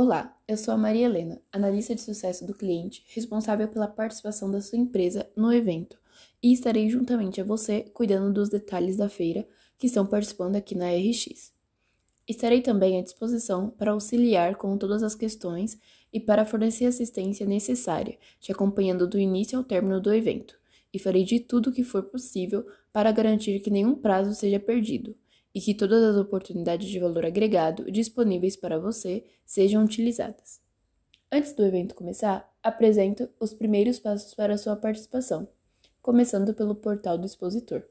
Olá, eu sou a Maria Helena, analista de sucesso do cliente, responsável pela participação da sua empresa no evento, e estarei juntamente a você cuidando dos detalhes da feira que estão participando aqui na RX. Estarei também à disposição para auxiliar com todas as questões e para fornecer a assistência necessária, te acompanhando do início ao término do evento, e farei de tudo o que for possível para garantir que nenhum prazo seja perdido e que todas as oportunidades de valor agregado disponíveis para você sejam utilizadas. Antes do evento começar, apresento os primeiros passos para sua participação, começando pelo portal do expositor.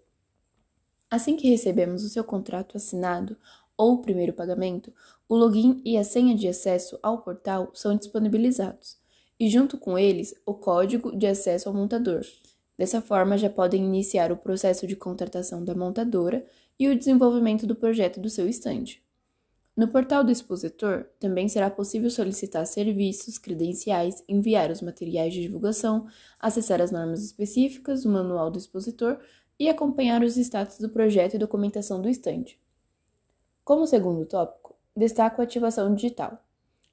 Assim que recebemos o seu contrato assinado ou o primeiro pagamento, o login e a senha de acesso ao portal são disponibilizados, e junto com eles o código de acesso ao montador. Dessa forma, já podem iniciar o processo de contratação da montadora e o desenvolvimento do projeto do seu estande. No portal do expositor, também será possível solicitar serviços, credenciais, enviar os materiais de divulgação, acessar as normas específicas, o manual do expositor e acompanhar os status do projeto e documentação do estande. Como segundo tópico, destaco a ativação digital,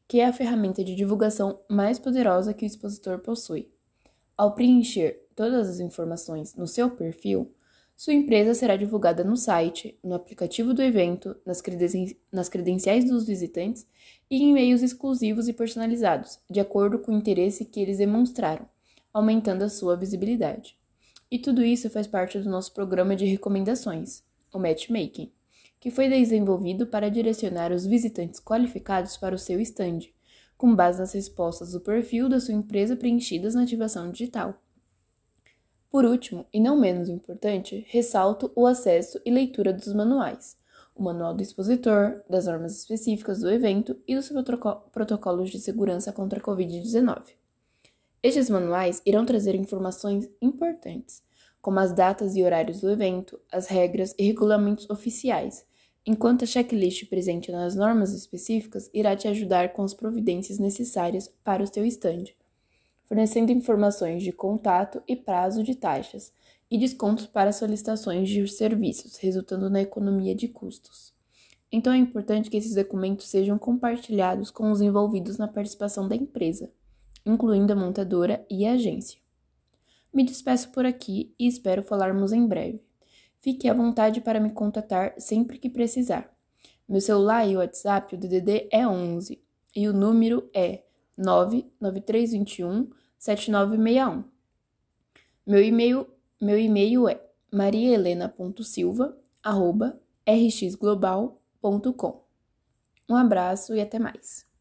que é a ferramenta de divulgação mais poderosa que o expositor possui. Ao preencher todas as informações no seu perfil, sua empresa será divulgada no site, no aplicativo do evento, nas, creden nas credenciais dos visitantes e em e-mails exclusivos e personalizados, de acordo com o interesse que eles demonstraram, aumentando a sua visibilidade. E tudo isso faz parte do nosso programa de recomendações, o Matchmaking, que foi desenvolvido para direcionar os visitantes qualificados para o seu stand, com base nas respostas do perfil da sua empresa preenchidas na ativação digital. Por último, e não menos importante, ressalto o acesso e leitura dos manuais, o manual do expositor, das normas específicas do evento e dos protocolos de segurança contra a Covid-19. Estes manuais irão trazer informações importantes, como as datas e horários do evento, as regras e regulamentos oficiais, enquanto a checklist presente nas normas específicas irá te ajudar com as providências necessárias para o seu estande fornecendo informações de contato e prazo de taxas e descontos para solicitações de serviços, resultando na economia de custos. Então é importante que esses documentos sejam compartilhados com os envolvidos na participação da empresa, incluindo a montadora e a agência. Me despeço por aqui e espero falarmos em breve. Fique à vontade para me contatar sempre que precisar. Meu celular e WhatsApp, o DDD é 11 e o número é 99321 7961. Meu e-mail, meu e-mail é mariahelena.silva@rxglobal.com. Um abraço e até mais.